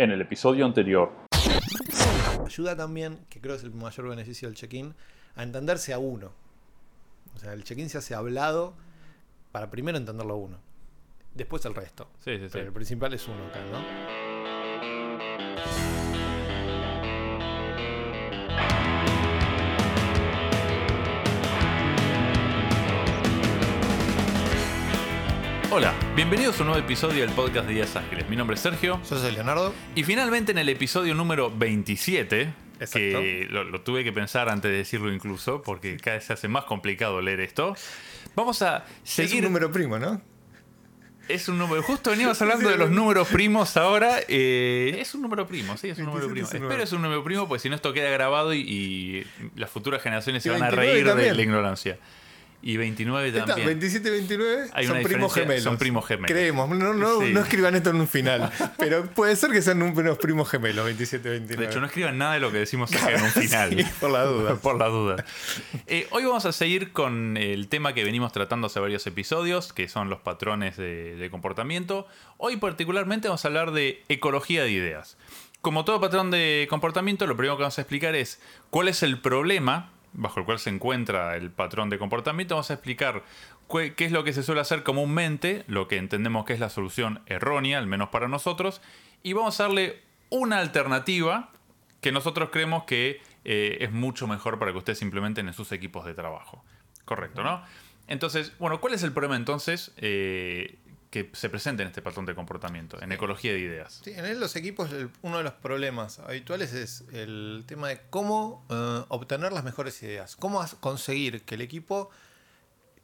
en el episodio anterior. Ayuda también, que creo que es el mayor beneficio del check-in, a entenderse a uno. O sea, el check-in se hace hablado para primero entenderlo a uno. Después el resto. Sí, sí, sí. Pero el principal es uno acá, ¿no? Hola, bienvenidos a un nuevo episodio del podcast de Días Ágiles. Mi nombre es Sergio. Yo soy Leonardo. Y finalmente en el episodio número 27, Exacto. que lo, lo tuve que pensar antes de decirlo incluso, porque cada vez se hace más complicado leer esto, vamos a seguir... Es un número primo, ¿no? Es un número. Justo veníamos hablando de los números primos ahora. eh, es un número primo, sí, es un número 27 primo. es un Espero número. es un número primo, porque si no, esto queda grabado y, y las futuras generaciones se van a 29 reír de la ignorancia. Y 29 Está, también. 27 y 29 Hay son primos gemelos. son primos gemelos. Creemos, no, no, Sí. no escriban esto en un final. pero puede ser que sean unos primos gemelos, 27 y 29. De hecho, no escriban nada de lo que decimos acá en un final. Sí, por la duda. por la duda. Eh, hoy vamos a seguir con el tema que venimos tratando hace varios episodios, que son los patrones de, de comportamiento. Hoy particularmente vamos a hablar de ecología de ideas. Como todo patrón de comportamiento, lo primero que vamos a explicar es cuál es el problema bajo el cual se encuentra el patrón de comportamiento. Vamos a explicar qué es lo que se suele hacer comúnmente, lo que entendemos que es la solución errónea, al menos para nosotros, y vamos a darle una alternativa que nosotros creemos que eh, es mucho mejor para que ustedes implementen en sus equipos de trabajo. Correcto, ¿no? Entonces, bueno, ¿cuál es el problema entonces eh, que se presenta en este patrón de comportamiento, en ecología de ideas? Sí, en los equipos el- uno de los problemas habituales es el tema de cómo eh, obtener las mejores ideas, cómo conseguir que el equipo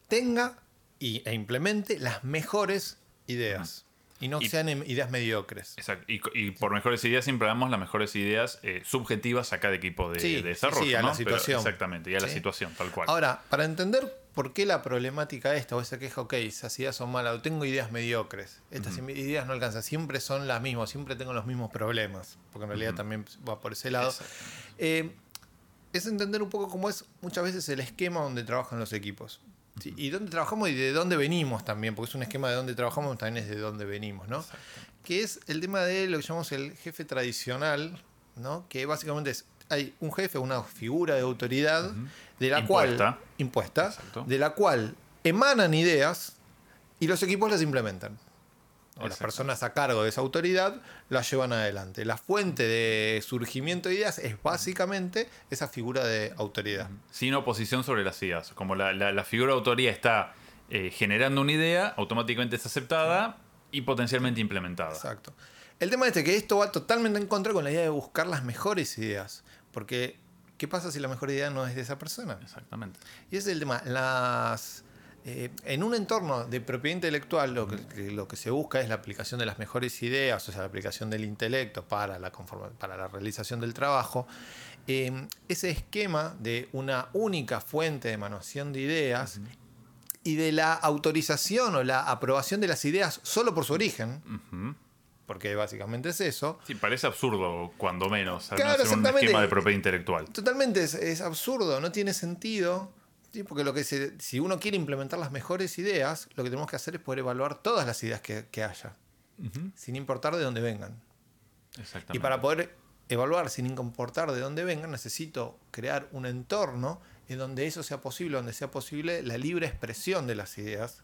tenga y, e implemente las mejores ideas y no Y- sean em- ideas mediocres. Exacto. Y, por mejores ideas siempre damos las mejores ideas eh, subjetivas a cada equipo de, Sí, de desarrollo. sí, a ¿no? la Pero situación. exactamente, y a la situación, tal cual. Ahora, para entender por qué la problemática esta o esa queja, ok, esas ideas son malas, o tengo ideas mediocres, estas ideas no alcanzan, siempre son las mismas, siempre tengo los mismos problemas, porque en realidad también va por ese lado. Eh, es entender un poco cómo es muchas veces el esquema donde trabajan los equipos. ¿sí? Y dónde trabajamos y de dónde venimos también, porque es un esquema de dónde trabajamos, también es de dónde venimos, ¿no? Que es el tema de lo que llamamos el jefe tradicional, ¿no? Que básicamente es, hay un jefe, una figura de autoridad, de la Impuesta. cual, impuesta, Exacto. de la cual emanan ideas y los equipos las implementan. O las personas a cargo de esa autoridad las llevan adelante. La fuente de surgimiento de ideas es básicamente esa figura de autoridad. Sin oposición sobre las ideas. Como la, la- la figura de autoría está eh, generando una idea, automáticamente es aceptada y potencialmente implementada. Exacto. El tema este que esto va totalmente en contra con la idea de buscar las mejores ideas. Porque, ¿qué pasa si la mejor idea no es de esa persona? Exactamente. Y ese es el tema. Las, eh, en un entorno de propiedad intelectual, lo que, que lo que se busca es la aplicación de las mejores ideas, o sea, la aplicación del intelecto para la, conforma- para la realización del trabajo. Eh, ese esquema de una única fuente de emanación de ideas y de la autorización o la aprobación de las ideas solo por su origen, Ujú. Porque básicamente es eso, Sí, parece absurdo, cuando menos, al Claro, menos en un esquema de propiedad intelectual. Totalmente es, es absurdo, no tiene sentido. ¿sí? Porque lo que se- si uno quiere implementar las mejores ideas, lo que tenemos que hacer es poder evaluar todas las ideas que, que haya, sin importar de dónde vengan. Exactamente. Y para poder evaluar sin importar de dónde vengan, necesito crear un entorno en donde eso sea posible, donde sea posible la libre expresión de las ideas,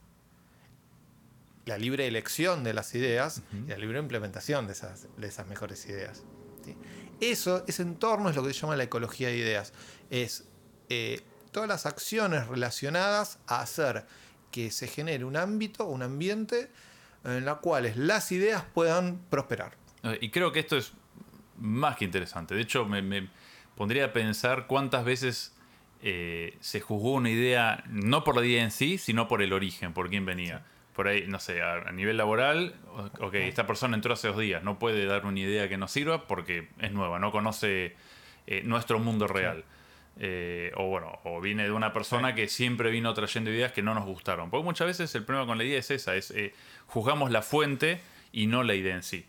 la libre elección de las ideas y la libre implementación de esas, de esas mejores ideas. ¿sí? Eso, ese entorno es lo que se llama la ecología de ideas. Es eh, todas las acciones relacionadas a hacer que se genere un ámbito, un ambiente en la cuales las ideas puedan prosperar. Eh, Y creo que esto es más que interesante. De hecho, me, me pondría a pensar cuántas veces eh, se juzgó una idea, no por la idea en sí, sino por el origen, por quién venía. Por ahí, no sé, a, a nivel laboral, ok, esta persona entró hace dos días, no puede dar una idea que nos sirva porque es nueva, no conoce eh, nuestro mundo real. Eh, o bueno, o viene de una persona que siempre vino trayendo ideas que no nos gustaron. Porque muchas veces el problema con la idea es esa, es eh, juzgamos la fuente y no la idea en sí.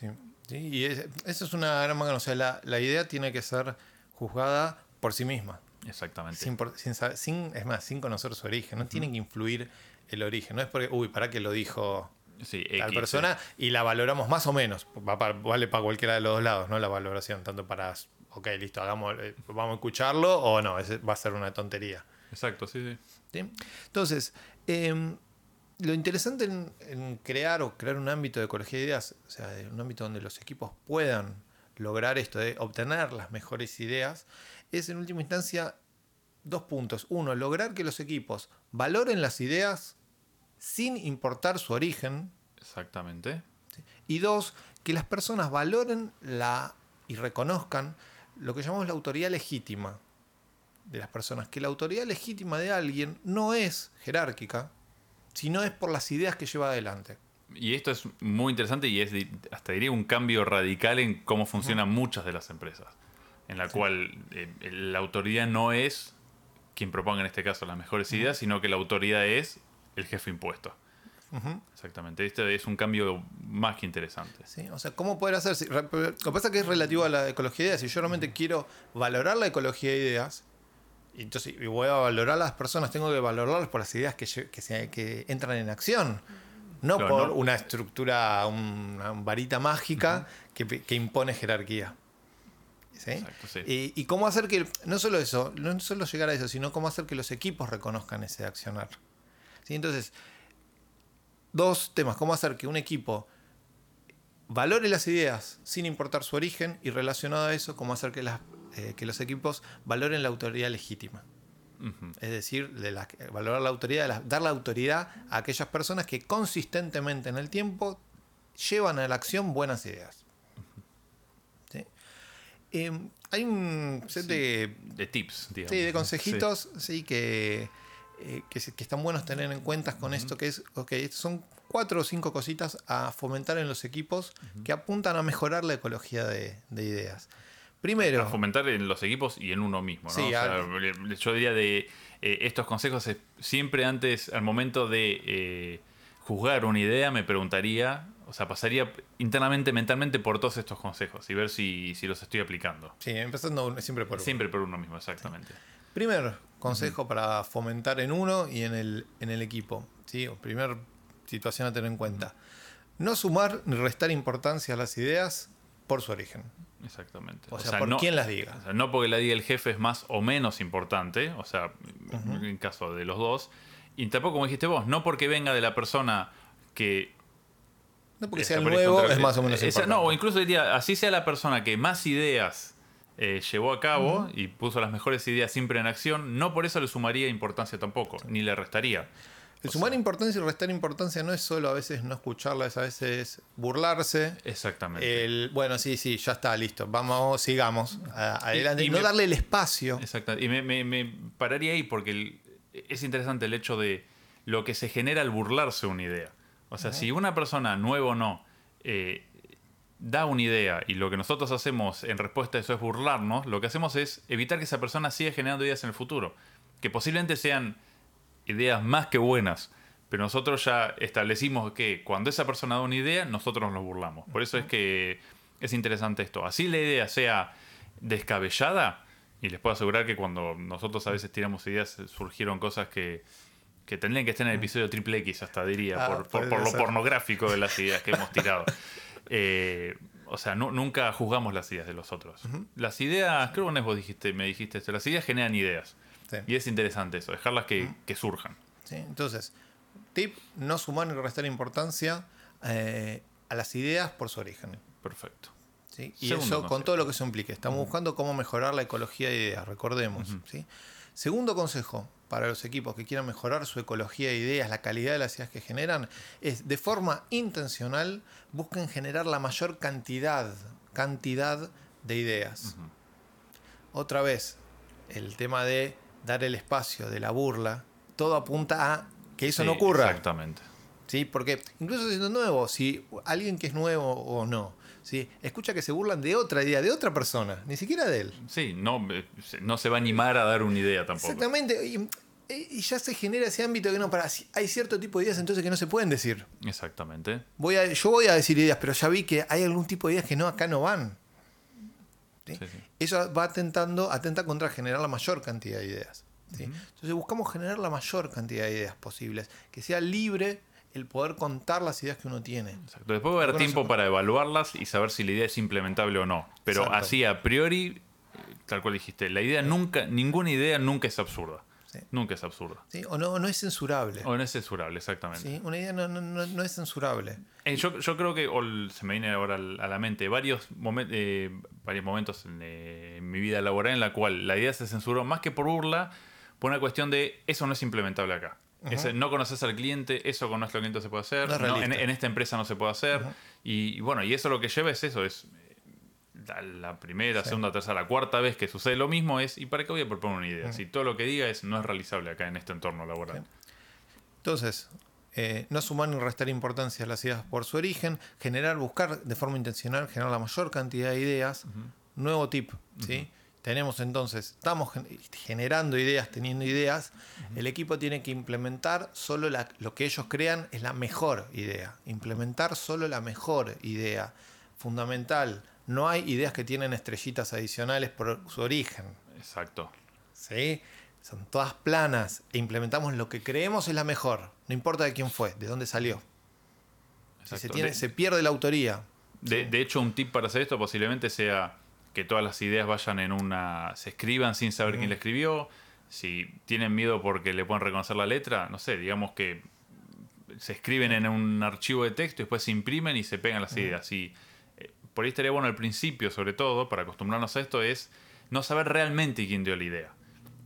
Sí, sí, y es- eso es una gran manga. O sea, la, la idea tiene que ser juzgada por sí misma. Exactamente. Sin, por- sin sin- es más, sin conocer su origen. No tiene que influir el origen. No es porque, uy, ¿para qué lo dijo Sí, tal persona y la valoramos más o menos. Va para- vale para cualquiera de los dos lados, ¿no? La valoración, tanto para, ok, listo, hagamos, eh, vamos a escucharlo o no, ese va a ser una tontería. Exacto, sí, sí. ¿sí? Entonces, em, lo interesante en, en crear o crear un ámbito de ecología de ideas, o sea, un ámbito donde los equipos puedan lograr esto, de obtener las mejores ideas, es en última instancia dos puntos. Uno, lograr que los equipos valoren las ideas sin importar su origen. Exactamente. ¿sí? Y dos, que las personas valoren la y reconozcan lo que llamamos la autoridad legítima de las personas. Que la autoridad legítima de alguien no es jerárquica, sino es por las ideas que lleva adelante. Y esto es muy interesante y es hasta diría un cambio radical en cómo funcionan muchas de las empresas. En la cual eh, la autoridad no es quien proponga en este caso las mejores ideas, sino que la autoridad es el jefe impuesto. Exactamente. Este es un cambio más que interesante. ¿sí? O sea, ¿cómo poder hacer? Lo que pasa es que es relativo a la ecología de ideas. Si yo realmente quiero valorar la ecología de ideas, y entonces y voy a valorar a las personas, tengo que valorarlas por las ideas que, lle- que, se- que entran en acción. No Claro, por no. una estructura, una varita mágica que, que impone jerarquía. ¿Sí? Exacto, sí. Y, y cómo hacer que, no solo eso, no solo llegar a eso, sino cómo hacer que los equipos reconozcan ese accionar. ¿Sí? Entonces, dos temas, cómo hacer que un equipo valore las ideas sin importar su origen y relacionado a eso, cómo hacer que, las, eh, que los equipos valoren la autoridad legítima. Es decir, de la- valorar la autoridad, de la- dar la autoridad a aquellas personas que consistentemente en el tiempo llevan a la acción buenas ideas. Eh, hay un set Sí. de, De tips, digamos. sí, de consejitos sí. que, eh, que, están buenos tener en cuenta con esto, que es, ok, son cuatro o cinco cositas a fomentar en los equipos que apuntan a mejorar la ecología de, de ideas. Primero, A fomentar en los equipos y en uno mismo. ¿no? Sí, O sea, yo diría de eh, estos consejos es siempre antes, al momento de eh, juzgar una idea, me preguntaría, o sea, pasaría internamente, mentalmente por todos estos consejos y ver si, si los estoy aplicando. sí, empezando siempre por uno. Siempre por uno mismo, exactamente. Primer consejo para fomentar en uno y en el, en el equipo. ¿sí? O primer situación a tener en cuenta. No sumar ni restar importancia a las ideas por su origen. Exactamente. O sea, por quién las diga. o sea, no porque la diga el jefe es más o menos importante, o sea, en caso de los dos. Y tampoco, como dijiste vos, no porque venga de la persona que No porque sea nuevo, es más o menos Esa-. No, o incluso diría, así sea la persona que más ideas eh, llevó a cabo y puso las mejores ideas siempre en acción, no por eso le sumaría importancia tampoco, ni le restaría. El O sumar sea- importancia y restar importancia no es solo a veces no escucharlas, a veces burlarse. Exactamente. El, bueno, sí, sí, ya está, listo. Vamos, sigamos a- adelante. y Y, no me- darle el espacio. Exacto. Y me, me- me pararía ahí porque el- es interesante el hecho de lo que se genera al burlarse una idea. O sea, si una persona, nueva o no, eh, da una idea y lo que nosotros hacemos en respuesta a eso es burlarnos, lo que hacemos es evitar que esa persona siga generando ideas en el futuro. Que posiblemente sean ideas más que buenas. Pero nosotros ya establecimos que cuando esa persona da una idea, nosotros nos burlamos. Por eso es que es interesante esto. Así la idea sea descabellada, y les puedo asegurar que cuando nosotros a veces tiramos ideas, surgieron cosas que, que tendrían que estar en el episodio triple X, hasta diría, Ah, por, por- puede por lo pornográfico de las ideas que hemos tirado. Eh, o sea, nu- nunca juzgamos las ideas de los otros. Las ideas, creo que vos dijiste, me dijiste esto, las ideas generan ideas. Sí. Y es interesante eso, dejarlas que, que surjan. ¿sí? Entonces, tip, no sumar ni restar importancia eh, a las ideas por su origen. Perfecto. ¿sí? Y Segundo eso con todo lo que eso implique. Estamos buscando cómo mejorar la ecología de ideas, recordemos. ¿sí? Segundo consejo para los equipos que quieran mejorar su ecología de ideas, la calidad de las ideas que generan, es de forma intencional busquen generar la mayor cantidad, cantidad de ideas. Otra vez, el tema de dar el espacio, de la burla, todo apunta a que eso Sí, no ocurra. Exactamente. ¿sí? Porque incluso siendo nuevo, si alguien que es nuevo o no, ¿sí? escucha que se burlan de otra idea, de otra persona, ni siquiera de él. Sí, no, no se va a animar a dar una idea tampoco. Exactamente. Y, y ya se genera ese ámbito que no, para, si hay cierto tipo de ideas entonces que no se pueden decir. Exactamente. Voy a, yo voy a decir ideas, pero ya vi que hay algún tipo de ideas que no, acá no van. sí. Eso va atentando, atenta contra generar la mayor cantidad de ideas. ¿sí? Entonces buscamos generar la mayor cantidad de ideas posibles, que sea libre el poder contar las ideas que uno tiene. Exacto. Después va a haber tiempo para evaluarlas y saber si la idea es implementable o no. Pero Exacto. así a priori, eh, tal cual dijiste, la idea nunca, ninguna idea nunca es absurda. Sí. Nunca es absurda. ¿sí? O no, no es censurable. O no es censurable, exactamente. ¿sí? Una idea no, no- no- no es censurable. Eh, yo, yo creo que o se me viene ahora a la mente varios, momen- eh, varios momentos en, eh, en mi vida laboral en la cual la idea se censuró más que por burla, por una cuestión de eso no es implementable acá. Ese, no conoces al cliente, eso con nuestro cliente se puede hacer, No es no, en, esta empresa no se puede hacer. y, y bueno, y eso lo que lleva es eso, es eh, la, la primera, Sí. segunda, tercera, cuarta vez que sucede lo mismo es, ¿y para qué voy a proponer una idea? Si todo lo que diga es no es realizable acá en este entorno laboral. Entonces, eh, no sumar ni restar importancia a las ideas por su origen, generar, buscar de forma intencional, generar la mayor cantidad de ideas. Nuevo tip, ¿sí? Tenemos entonces, estamos gen- generando ideas, teniendo ideas. El equipo tiene que implementar solo la- lo que ellos crean es la mejor idea. Implementar solo la mejor idea. Fundamental. No hay ideas que tienen estrellitas adicionales por su origen. Exacto. ¿sí? Son todas planas e implementamos lo que creemos es la mejor. No importa de quién fue, de dónde salió. Si se, exacto. tiene, De- se pierde la autoría. De, de hecho, un tip para hacer esto posiblemente sea que todas las ideas vayan en una. se escriban sin saber quién la escribió. Si tienen miedo porque le pueden reconocer la letra, no sé, digamos que se escriben en un archivo de texto y después se imprimen y se pegan las ideas. Y eh, por ahí estaría bueno al principio, sobre todo, para acostumbrarnos a esto, es no saber realmente quién dio la idea.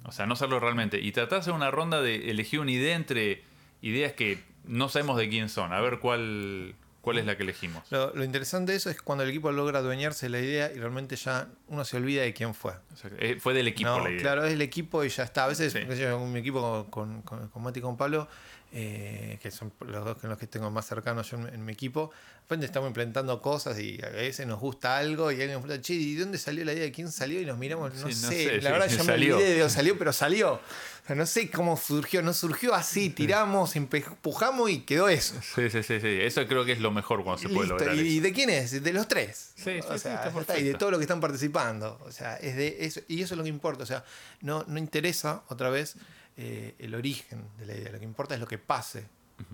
O sea, no saberlo realmente. Y tratar de hacer una ronda de elegir una idea entre ideas que no sabemos de quién son. A ver cuál, cuál es la que elegimos. Lo, lo interesante de eso es cuando el equipo logra adueñarse de la idea y realmente ya uno se olvida de quién fue. Eh, Fue del equipo No, la idea. claro, es el equipo y ya está. A veces, Sí. yo, con mi equipo, con, con, con Mati y con Pablo, eh, que son los dos con los que tengo más cercanos yo en, en mi equipo, de repente estamos implementando cosas y a veces nos gusta algo y alguien nos pregunta, che, ¿y dónde salió la idea? ¿De quién salió? Y nos miramos, no, Sí, no sé, la sí, verdad ya me salió. olvidé de dónde salió, pero salió. O sea, no sé cómo surgió, no surgió así, tiramos, empujamos y quedó eso. Sí, sí, sí, sí. Eso creo que es lo mejor cuando se puede lograr ¿Y, eso. de quién es? De los tres. Sí, sí, o sí, sea, está ya está, y de todos los que están participando. O sea, es de eso, y eso es lo que importa. O sea, no, no interesa otra vez eh, el origen de la idea. Lo que importa es lo que pase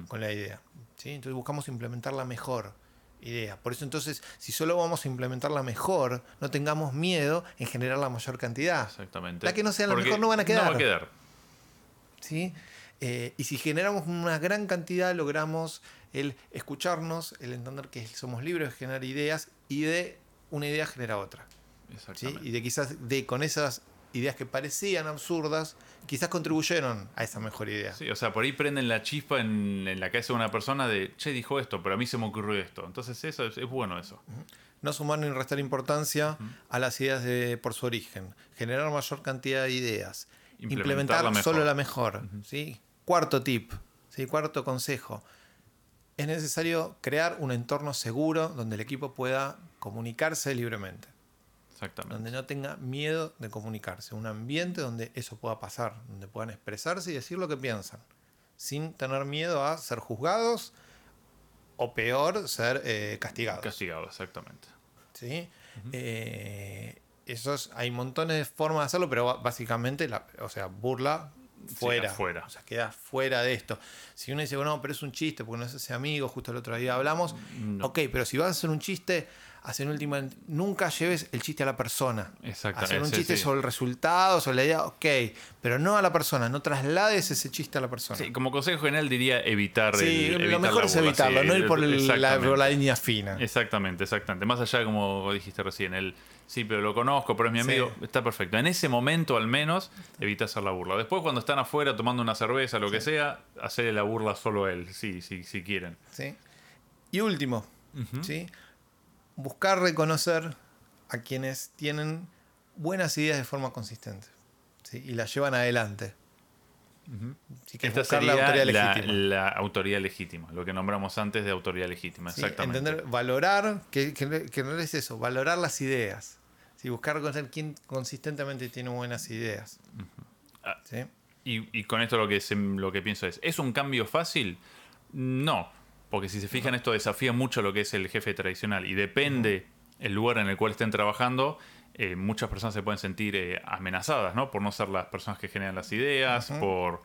con la idea. ¿sí? Entonces buscamos implementar la mejor idea. Por eso entonces, si solo vamos a implementar la mejor, no tengamos miedo en generar la mayor cantidad. Exactamente. La que no sea la Porque mejor no van a quedar. No va a quedar. ¿sí? Eh, y si generamos una gran cantidad, logramos el escucharnos, el entender que somos libres de generar ideas y de una idea genera otra. Y de quizás de con esas ideas que parecían absurdas, quizás contribuyeron a esa mejor idea. Sí, o sea, por ahí prenden la chispa en, en la cabeza de una persona de, che, dijo esto, pero a mí se me ocurrió esto. Entonces eso es, es bueno eso. No sumar ni restar importancia a las ideas de, por su origen. Generar mayor cantidad de ideas. Implementar Implementar, la mejor. solo la mejor. ¿sí? Cuarto tip, ¿sí? cuarto consejo. Es necesario crear un entorno seguro donde el equipo pueda comunicarse libremente. Exactamente. Donde no tenga miedo de comunicarse. Un ambiente donde eso pueda pasar. Donde puedan expresarse y decir lo que piensan. Sin tener miedo a ser juzgados o peor, ser eh, castigados. Castigado, exactamente. ¿sí? Eh, esos, hay montones de formas de hacerlo, pero básicamente, la, o sea, burla fuera. afuera. O sea, queda fuera de esto. Si uno dice, bueno, pero es un chiste, porque no es ese amigo, justo el otro día hablamos. No. Ok, pero si vas a hacer un chiste, haz en última, nunca lleves el chiste a la persona. Exactamente, Hacer un chiste sí. sobre el resultado, sobre la idea, ok, pero no a la persona, no traslades ese chiste a la persona. Sí, como consejo general diría evitar Sí, el, lo evitar mejor es evitarlo, sí, no ir por, el- la, por la línea fina. Exactamente, exactamente. Más allá, como dijiste recién, el sí, pero lo conozco, pero es mi amigo, está perfecto. En ese momento, al menos, evita hacer la burla. Después, cuando están afuera tomando una cerveza, lo que sea, hacerle la burla solo a él, sí, sí, si quieren. ¿sí? Y último, ¿sí? Buscar reconocer a quienes tienen buenas ideas de forma consistente ¿sí? y las llevan adelante. Así que es Esta buscar sería la autoridad legítima. la autoridad legítima, lo que nombramos antes de autoridad legítima, ¿sí? exactamente. Entender, valorar, que, que- que no es eso, valorar las ideas. ¿sí? Buscar reconocer quién consistentemente tiene buenas ideas. Ah. ¿sí? Y, y con esto lo que, se- lo que pienso es, ¿es un cambio fácil? No, porque si se fijan esto desafía mucho lo que es el jefe tradicional y depende el lugar en el cual estén trabajando, eh, muchas personas se pueden sentir eh, amenazadas, ¿no? Por no ser las personas que generan las ideas, por,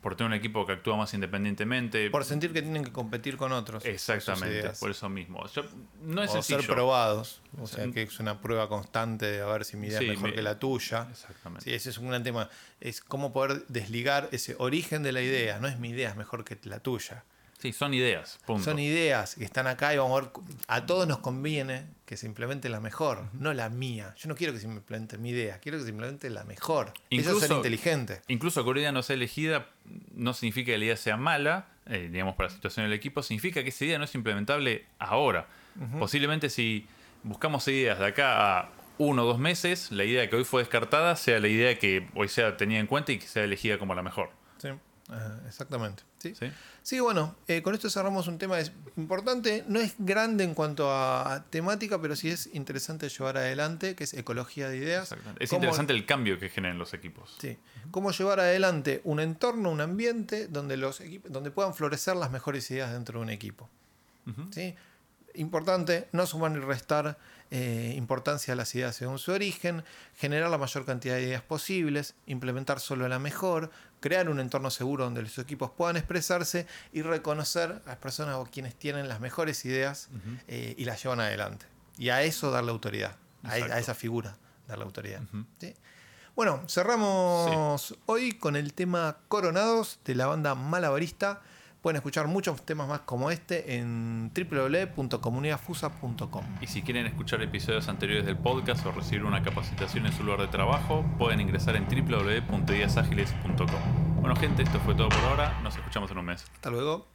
por tener un equipo que actúa más independientemente. Por sentir que tienen que competir con otros. Exactamente, por eso mismo. no es o ser probados. O sea, que es una prueba constante de a ver si mi idea es mejor que la tuya. Exactamente. Sí, ese es un gran tema. Es cómo poder desligar ese origen de la idea. No es mi idea, es mejor que la tuya. Sí, son ideas. Son ideas que están acá y vamos a ver. A todos nos conviene que se implemente la mejor, no la mía. Yo no quiero que se implemente mi idea, quiero que se implemente la mejor. Incluso, Eso es ser inteligente. Incluso que una idea no sea elegida no significa que la idea sea mala, eh, digamos, para la situación del equipo, significa que esa idea no es implementable ahora. Posiblemente si buscamos ideas de acá a uno o dos meses, la idea que hoy fue descartada sea la idea que hoy sea tenida en cuenta y que sea elegida como la mejor. Sí exactamente. ¿sí? ¿Sí? bueno, eh, con esto cerramos un tema importante. No es grande en cuanto a temática, pero sí es interesante llevar adelante, que es ecología de ideas. Es interesante el cambio que generan los equipos. Sí. Cómo llevar adelante un entorno, un ambiente donde, los donde puedan florecer las mejores ideas dentro de un equipo. ¿Sí? Importante, no sumar ni restar eh, importancia a las ideas según su origen, generar la mayor cantidad de ideas posibles, implementar solo la mejor, crear un entorno seguro donde los equipos puedan expresarse y reconocer a las personas o quienes tienen las mejores ideas eh, y las llevan adelante. Y a eso darle autoridad, a, esa figura darle autoridad. Bueno, cerramos hoy con el tema Coronados de la banda Malabarista. Pueden escuchar muchos temas más como este en www.comunidadfusa.com. Y si quieren escuchar episodios anteriores del podcast o recibir una capacitación en su lugar de trabajo, pueden ingresar en www.diasagiles.com. Bueno, gente, esto fue todo por ahora. Nos escuchamos en un mes. Hasta luego.